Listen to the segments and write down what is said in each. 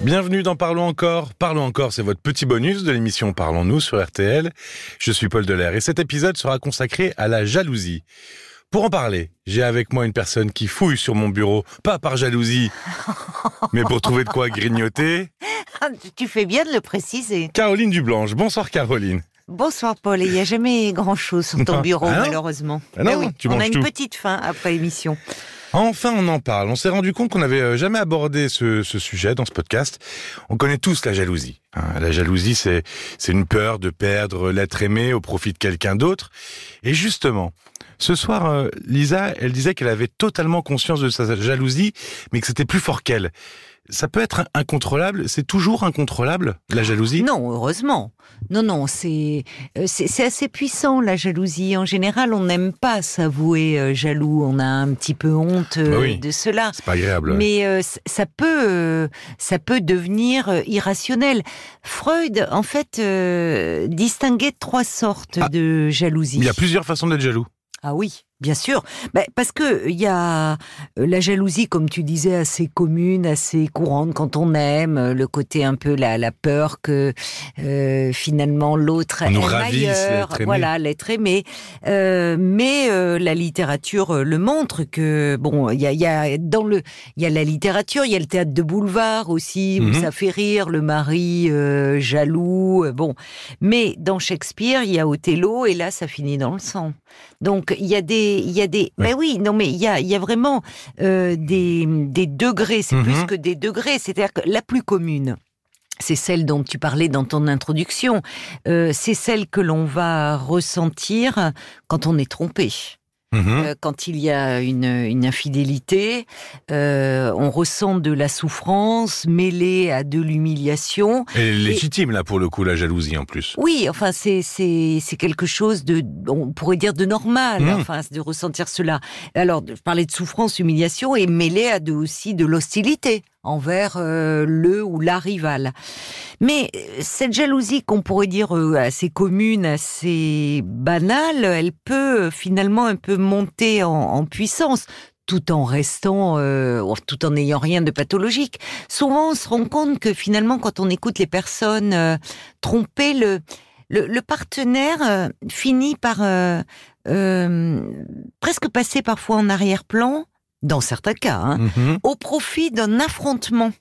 Bienvenue dans Parlons encore. Parlons encore, c'est votre petit bonus de l'émission Parlons-nous sur RTL. Je suis Paul Delair et cet épisode sera consacré à la jalousie. Pour en parler, j'ai avec moi une personne qui fouille sur mon bureau, pas par jalousie, mais pour trouver de quoi grignoter. Tu fais bien de le préciser. Caroline Dublanche. Bonsoir Caroline. Bonsoir Paul, il n'y a jamais grand-chose sur ton Non. bureau Ah non malheureusement. Ah non, Mais oui, tu on a une tout. petite faim après l'émission. Enfin, on en parle. On s'est rendu compte qu'on n'avait euh, jamais abordé ce, ce sujet dans ce podcast. On connaît tous la jalousie. hein. La jalousie, c'est c'est une peur de perdre l'être aimé au profit de quelqu'un d'autre. Et justement, ce soir, euh, Lisa, elle disait qu'elle avait totalement conscience de sa jalousie, mais que c'était plus fort qu'elle. Ça peut être incontrôlable? C'est toujours incontrôlable, la jalousie? Non, heureusement. Non, non, c'est euh, assez puissant la jalousie. En général, on n'aime pas s'avouer euh, jaloux. On a un petit peu honte euh, Bah oui. de cela. C'est pas agréable. Mais euh, ça peut, euh, ça peut devenir euh, irrationnel. Freud, en fait, euh, distinguait trois sortes Ah. de jalousie. Il y a plusieurs façons d'être jaloux. Ah oui, bien sûr. Ben, parce que il y a euh, la jalousie, comme tu disais, assez commune, assez courante quand on aime, euh, le côté un peu la, la peur que euh, finalement l'autre aime ailleurs, l'être aimé. voilà, l'être aimé. Euh, mais euh, la littérature euh, le montre que bon, il y a, il y a dans le, il y a la littérature, il y a le théâtre de boulevard aussi où Mhm. ça fait rire le mari euh, jaloux, euh, bon. Mais dans Shakespeare, il y a Othello et là, ça finit dans le sang. Donc il y a des, il y a des, Oui. mais oui, non mais il y a, il y a vraiment euh, des, des degrés. C'est Mhm. plus que des degrés. C'est-à-dire que la plus commune. C'est celle dont tu parlais dans ton introduction. Euh, c'est celle que l'on va ressentir quand on est trompé. Mhm. Euh, quand il y a une, une infidélité, euh, on ressent de la souffrance mêlée à de l'humiliation. Et légitime, là, pour le coup, la jalousie, en plus. Oui, enfin c'est c'est c'est quelque chose de on pourrait dire de normal, Mmh. enfin de ressentir cela. Alors je parlais de souffrance, humiliation et mêlé à de, aussi de l'hostilité envers euh, le ou la rivale. Mais euh, cette jalousie qu'on pourrait dire euh, assez commune, assez banale, elle peut finalement un peu monter en, puissance tout en restant, ou tout en n'ayant rien de pathologique. Souvent, on se rend compte que finalement, quand on écoute les personnes euh, trompées, le, le, partenaire finit par presque passer parfois en arrière-plan, dans certains cas, hein, Mhm. au profit d'un affrontement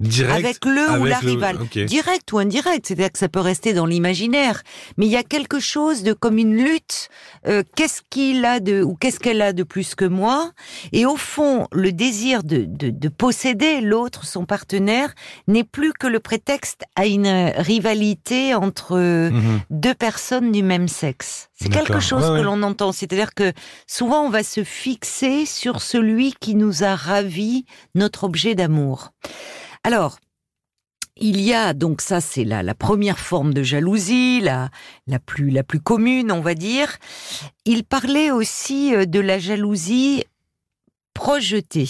Direct. avec le ou la le- rivale. ok. Direct ou indirect, c'est-à-dire que ça peut rester dans l'imaginaire, mais il y a quelque chose de comme une lutte. euh, qu'est-ce qu'il a de ou qu'est-ce qu'elle a de plus que moi? Et au fond, le désir de, de, de posséder l'autre, son partenaire, n'est plus que le prétexte à une rivalité entre Mhm. deux personnes du même sexe. C'est quelque chose Ouais, ouais. que l'on entend. C'est-à-dire que souvent on va se fixer sur celui qui nous a ravi notre objet d'amour. Alors, il y a donc ça, c'est la, la première forme de jalousie, la, la plus la plus commune, on va dire. Il parlait aussi euh, de la jalousie projetée.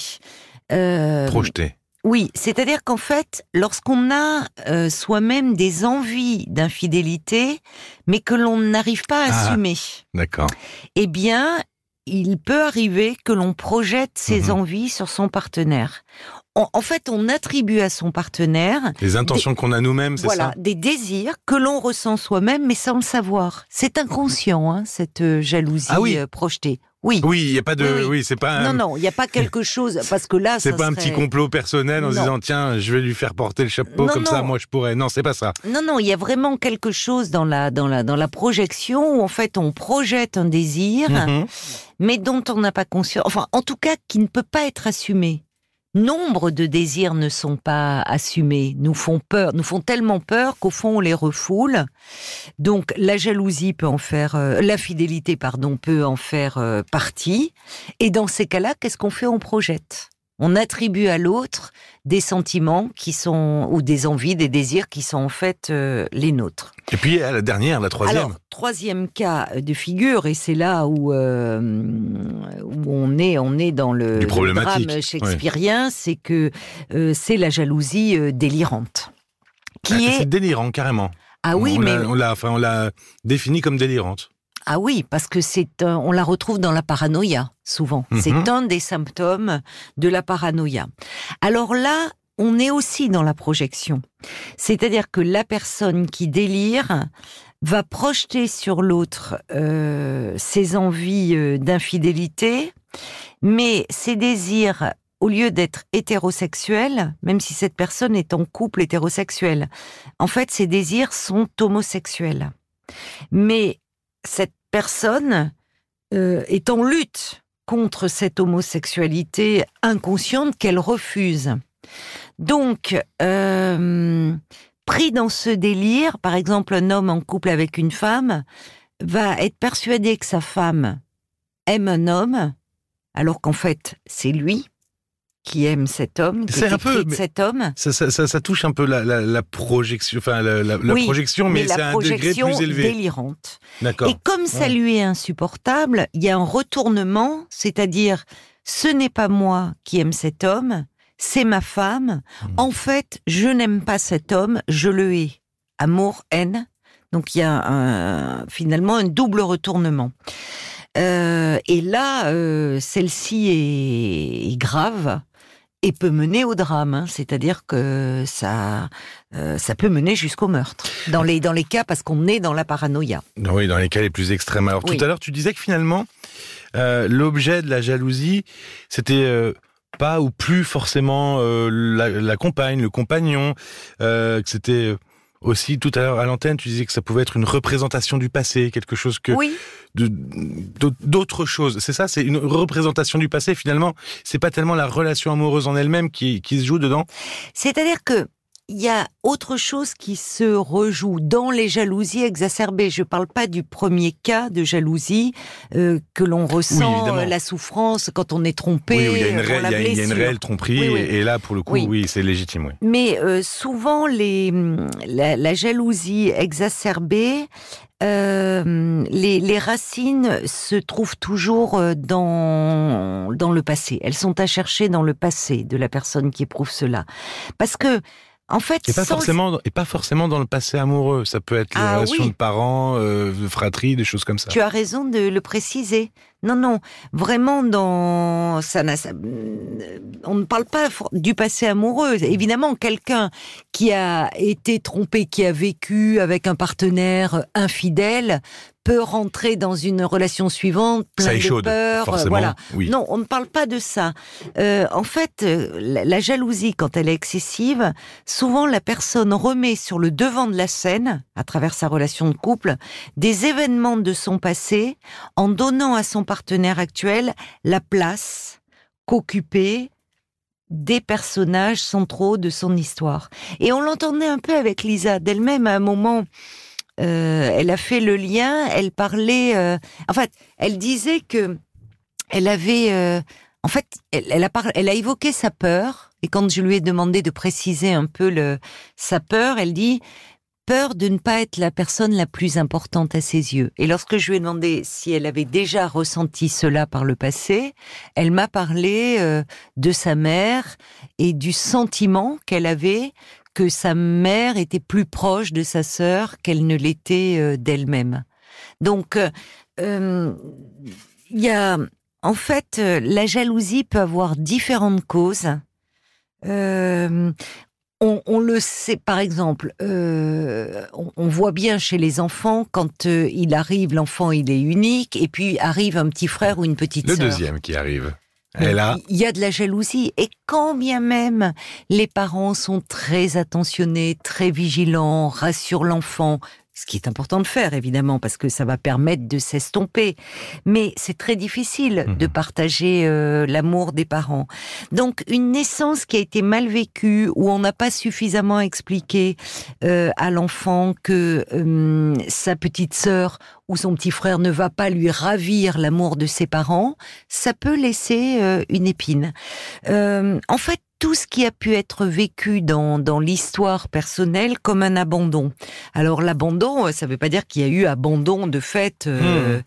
Euh, Projeté. oui, c'est-à-dire qu'en fait, lorsqu'on a euh, soi-même des envies d'infidélité, mais que l'on n'arrive pas à Ah. assumer, D'accord. eh bien, il peut arriver que l'on projette ses Mhm. envies sur son partenaire. En, en fait, on attribue à son partenaire Les intentions qu'on a nous-mêmes, c'est voilà, ça? des désirs que l'on ressent soi-même, mais sans le savoir. C'est inconscient, hein, cette euh, jalousie Ah oui. euh, projetée. Oui. Oui, il y a pas de. Oui, Oui, oui. c'est pas. Non, un- non, il n'y a pas quelque chose, parce que là, C'est pas un petit complot personnel en se disant tiens, je vais lui faire porter le chapeau Non, comme ça, moi je pourrais. Non, c'est pas ça. Non, non, il y a vraiment quelque chose dans la, dans la, dans la projection où en fait on projette un désir, Mhm. mais dont on n'a pas conscience. Enfin, en tout cas, qui ne peut pas être assumé. Nombre de désirs ne sont pas assumés, nous font peur, nous font tellement peur qu'au fond on les refoule. Donc la jalousie peut en faire, euh, l'infidélité pardon peut en faire euh, partie. Et dans ces cas-là, qu'est-ce qu'on fait? On projette. On attribue à l'autre des sentiments qui sont ou des envies, des désirs qui sont en fait euh, les nôtres. Et puis à la dernière, la troisième. Alors, troisième cas de figure, et c'est là où, euh, où on, est, on est dans le, le drame shakespearien, c'est que euh, c'est la jalousie délirante. Qui Ah, est... C'est délirant carrément. Ah oui, on mais... l'a- on l'a, enfin, on l'a défini comme délirante. Ah oui, parce que c'est un- on la retrouve dans la paranoïa souvent. Mhm. C'est un des symptômes de la paranoïa. Alors là, on est aussi dans la projection. C'est-à-dire que la personne qui délire va projeter sur l'autre euh, ses envies euh, d'infidélité, mais ses désirs, au lieu d'être hétérosexuels, même si cette personne est en couple hétérosexuel, en fait, ses désirs sont homosexuels. Mais cette personne euh, est en lutte contre cette homosexualité inconsciente qu'elle refuse. Donc, euh, pris dans ce délire, par exemple, un homme en couple avec une femme va être persuadé que sa femme aime un homme, alors qu'en fait, c'est lui qui aime cet homme, qui C'est est un peu- épris de mais- cet homme. Ça, ça, ça, ça touche un peu la, la, la projection, enfin la, la- la Oui, projection, mais, c'est la à un degré plus élevé. délirante. D'accord. Et comme ça Ouais. lui est insupportable, il y a un retournement, c'est-à-dire ce n'est pas moi qui aime cet homme, c'est ma femme. Hmm. En fait, je n'aime pas cet homme, je le hais. Amour, haine. Donc il y a un- finalement un double retournement. Euh, et là, euh, celle-ci est, est grave et peut mener au drame. hein. C'est-à-dire que ça, euh, ça peut mener jusqu'au meurtre. Dans les, dans les cas, parce qu'on est dans la paranoïa. Oui, dans les cas les plus extrêmes. Alors Oui. tout à l'heure, tu disais que finalement, euh, l'objet de la jalousie, c'était euh, pas ou plus forcément la, la compagne, le compagnon, que c'était aussi tout à l'heure à l'antenne, tu disais que ça pouvait être une représentation du passé, quelque chose que Oui, d'autres choses. C'est ça, c'est une représentation du passé. Finalement, c'est pas tellement la relation amoureuse en elle-même qui, qui se joue dedans. c'est-à-dire que il y a autre chose qui se rejoue dans les jalousies exacerbées. Je parle pas du premier cas de jalousie euh, que l'on ressent euh, la souffrance quand on est trompé, oui, il y a une, réelle- la y a- une tromperie, Oui, oui. Et, et là, pour le coup, Oui. c'est légitime. Mais euh, souvent, les, la, la jalousie exacerbée, euh, les, les racines se trouvent toujours dans, dans le passé. Elles sont à chercher dans le passé de la personne qui éprouve cela. Parce que, en fait, Et pas sans- forcément, et pas forcément dans le passé amoureux. Ça peut être les Ah relations oui. de parents, euh, de fratrie, des choses comme ça. Tu as raison de le préciser. Non, non, vraiment dans ça, ça- on ne parle pas du passé amoureux. Évidemment, quelqu'un qui a été trompé, qui a vécu avec un partenaire infidèle, peut rentrer dans une relation suivante plein Ça de échaude, peur. forcément. Voilà. Oui. Non, on ne parle pas de ça. Euh, en fait, euh, la, la jalousie, quand elle est excessive, souvent la personne remet sur le devant de la scène, à travers sa relation de couple, des événements de son passé, en donnant à son partenaire actuel la place qu'occupaient des personnages centraux de son histoire. Et on l'entendait un peu avec Lisa d'elle-même à un moment. euh, elle a fait le lien. Elle parlait. euh, en fait, elle disait que elle avait. euh, en fait, elle, a par- elle a évoqué sa peur. Et quand je lui ai demandé de préciser un peu sa peur, elle dit peur de ne pas être la personne la plus importante à ses yeux. Et lorsque je lui ai demandé si elle avait déjà ressenti cela par le passé, elle m'a parlé euh, de sa mère et du sentiment qu'elle avait que sa mère était plus proche de sa sœur qu'elle ne l'était euh, d'elle-même. Donc, euh, il y a, en fait, la jalousie peut avoir différentes causes. Euh, on, on le sait, par exemple, euh, on, on voit bien chez les enfants quand euh, il arrive, l'enfant il est unique, et puis arrive un petit frère ou une petite Le sœur. deuxième qui arrive. Et là, Il y a de la jalousie. Et quand bien même les parents sont très attentionnés, très vigilants, rassurent l'enfant, ce qui est important de faire évidemment parce que ça va permettre de s'estomper. Mais c'est très difficile Mhm. de partager euh, l'amour des parents. Donc une naissance qui a été mal vécue, où on n'a pas suffisamment expliqué euh, à l'enfant que euh, sa petite sœur ou son petit frère ne va pas lui ravir l'amour de ses parents, ça peut laisser euh, une épine. En fait, tout ce qui a pu être vécu dans, dans l'histoire personnelle comme un abandon. Alors l'abandon, ça ne veut pas dire qu'il y a eu abandon de fait euh,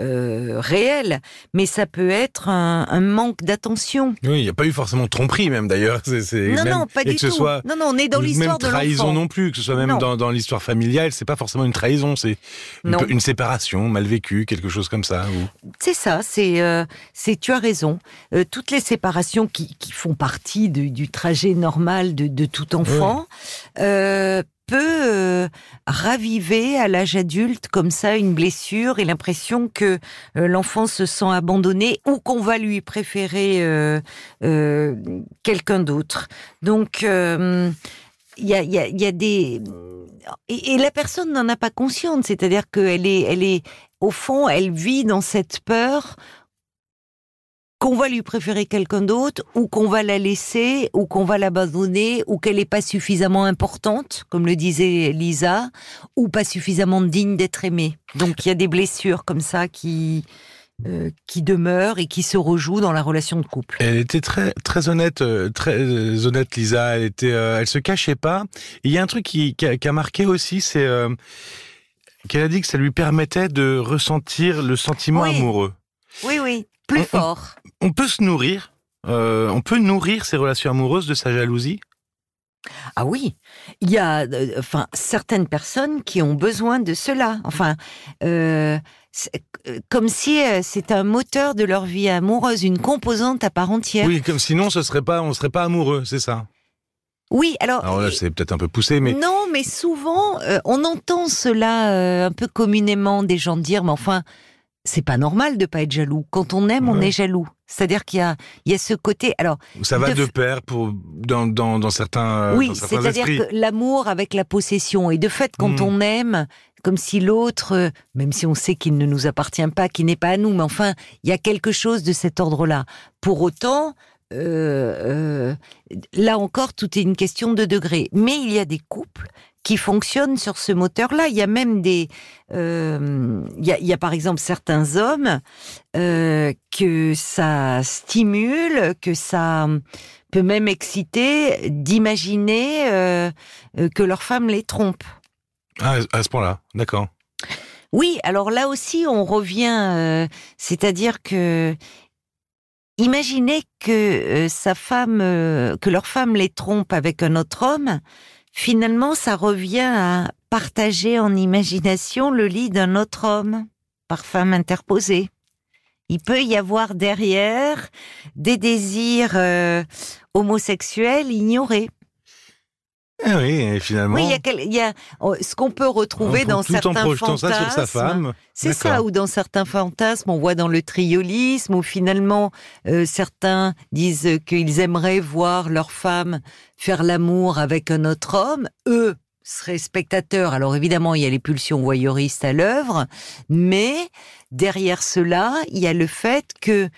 euh, réel, mais ça peut être un, un manque d'attention. oui, il n'y a pas eu forcément de tromperie même d'ailleurs. C'est, Non, même- non, pas et du que ce tout. soit non, non, on est dans même l'histoire de trahison non plus, que ce soit même Non. dans, dans l'histoire familiale, c'est pas forcément une trahison, c'est une, séparation mal vécue, quelque chose comme ça. ou- C'est ça, c'est, euh, c'est, tu as raison. Euh, toutes les séparations qui, qui font partie du trajet normal de, tout enfant, euh, peut euh, raviver à l'âge adulte comme ça une blessure et l'impression que euh, l'enfant se sent abandonné ou qu'on va lui préférer quelqu'un d'autre. Donc il y a, des et, la personne n'en a pas conscience, c'est-à-dire qu'elle est, elle est au fond, elle vit dans cette peur qu'on va lui préférer quelqu'un d'autre, ou qu'on va la laisser, ou qu'on va l'abandonner, ou qu'elle n'est pas suffisamment importante, comme le disait Lisa, ou pas suffisamment digne d'être aimée. Donc il y a des blessures comme ça qui euh, qui demeurent et qui se rejouent dans la relation de couple. Elle était très très honnête, euh, très euh, honnête Lisa. Elle était, elle se cachait pas. il y a un truc qui, qui, a, marqué aussi, c'est qu'elle a dit que ça lui permettait de ressentir le sentiment amoureux. Oui, oui, plus fort on peut se nourrir, euh, on peut nourrir ses relations amoureuses de sa jalousie? Ah oui, il y a euh, enfin certaines personnes qui ont besoin de cela. Enfin, euh, comme si c'est un moteur de leur vie amoureuse, une composante à part entière. Oui, comme sinon ce serait pas, on serait pas amoureux, c'est ça? Oui, alors. Alors là, c'est peut-être un peu poussé, mais. Non, mais souvent, on entend cela un peu communément des gens dire, mais enfin, c'est pas normal de pas être jaloux. Quand on aime, on est jaloux. C'est-à-dire qu'il y a, il y a ce côté. Alors, ça va de, pair pour dans, dans, dans certains. Oui, c'est-à-dire que l'amour avec la possession et de fait, quand hmm. on aime, comme si l'autre, même si on sait qu'il ne nous appartient pas, qu'il n'est pas à nous, mais enfin, il y a quelque chose de cet ordre-là. Pour autant, euh, euh, là encore, tout est une question de degré. Mais il y a des couples qui fonctionnent sur ce moteur-là. Il y a même des, euh, il, y a, par exemple certains hommes euh, que ça stimule, que ça peut même exciter d'imaginer euh, que leur femme les trompe. Ah, à ce point-là, d'accord. Oui, alors là aussi on revient, c'est-à-dire que imaginez que sa femme, que leur femme les trompe avec un autre homme finalement, ça revient à partager en imagination le lit d'un autre homme, par femme interposée. Il peut y avoir derrière des désirs euh, homosexuels ignorés. Eh oui, finalement. Oui, il y a, oh, ce qu'on peut retrouver dans certains fantasmes. Ça sur sa femme. C'est ça, ou dans certains fantasmes, on voit dans le triolisme, où finalement euh, certains disent qu'ils aimeraient voir leur femme faire l'amour avec un autre homme. Eux seraient spectateurs. Alors évidemment, il y a les pulsions voyeuristes à l'œuvre, mais derrière cela, il y a le fait que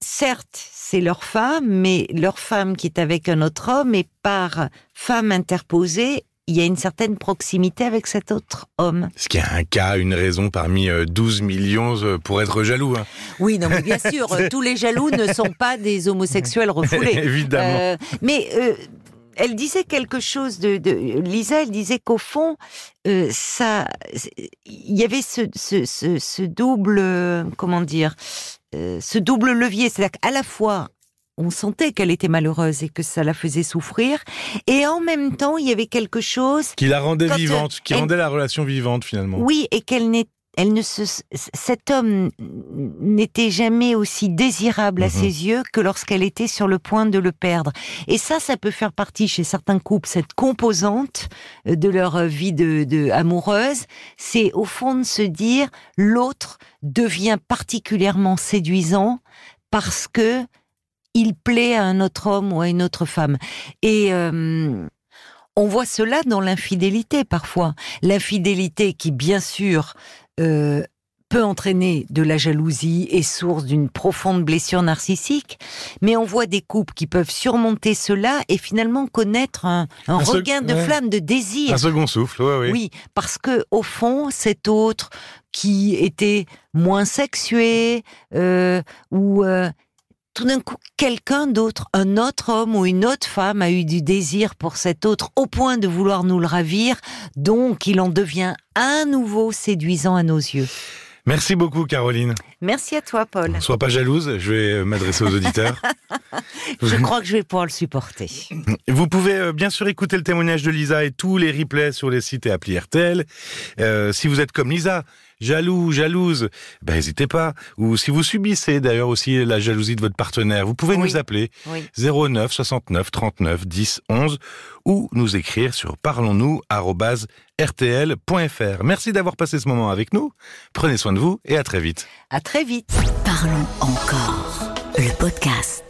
certes, c'est leur femme, mais leur femme qui est avec un autre homme, et par femme interposée, il y a une certaine proximité avec cet autre homme. Ce qui est un cas, une raison parmi 12 euh, millions euh, pour être jaloux. Hein. Oui, non, mais bien sûr, tous les jaloux ne sont pas des homosexuels refoulés. Évidemment. Euh, mais elle disait quelque chose de, Lisa, elle disait qu'au fond, ça, il y avait ce double, comment dire, euh, ce double levier, c'est-à-dire qu'à la fois on sentait qu'elle était malheureuse et que ça la faisait souffrir. Et en même temps, il y avait quelque chose qui la rendait vivante, qui rendait la relation vivante finalement. Oui, et qu'elle n'est elle ne se, cet homme n'était jamais aussi désirable à mhm. ses yeux que lorsqu'elle était sur le point de le perdre. Et ça, ça peut faire partie chez certains couples, cette composante de leur vie de, de amoureuse, c'est au fond de se dire l'autre devient particulièrement séduisant parce que il plaît à un autre homme ou à une autre femme. Et euh, on voit cela dans l'infidélité parfois. L'infidélité qui, bien sûr, euh, peut entraîner de la jalousie et source d'une profonde blessure narcissique, mais on voit des couples qui peuvent surmonter cela et finalement connaître un, regain de flamme, de désir. Un second souffle, oui, oui. Oui, parce que au fond, cet autre qui était moins sexué euh, ou euh, tout d'un coup, quelqu'un d'autre, un autre homme ou une autre femme a eu du désir pour cet autre au point de vouloir nous le ravir, donc il en devient à nouveau séduisant à nos yeux. Merci beaucoup, Caroline. Merci à toi, Paul. Sois pas jalouse, je vais m'adresser aux auditeurs. je crois que je vais pouvoir le supporter. Vous pouvez euh, bien sûr écouter le témoignage de Lisa et tous les replays sur les sites et applis RTL. Euh, si vous êtes comme Lisa, jaloux, jalouse, ben n'hésitez pas. Ou si vous subissez d'ailleurs aussi la jalousie de votre partenaire, vous pouvez Oui. nous appeler Oui. 09 69 39 10 11 ou nous écrire sur parlons-nous@rtl.fr. Merci d'avoir passé ce moment avec nous. Prenez soin de vous et à très vite. À très vite. Parlons encore. Le podcast.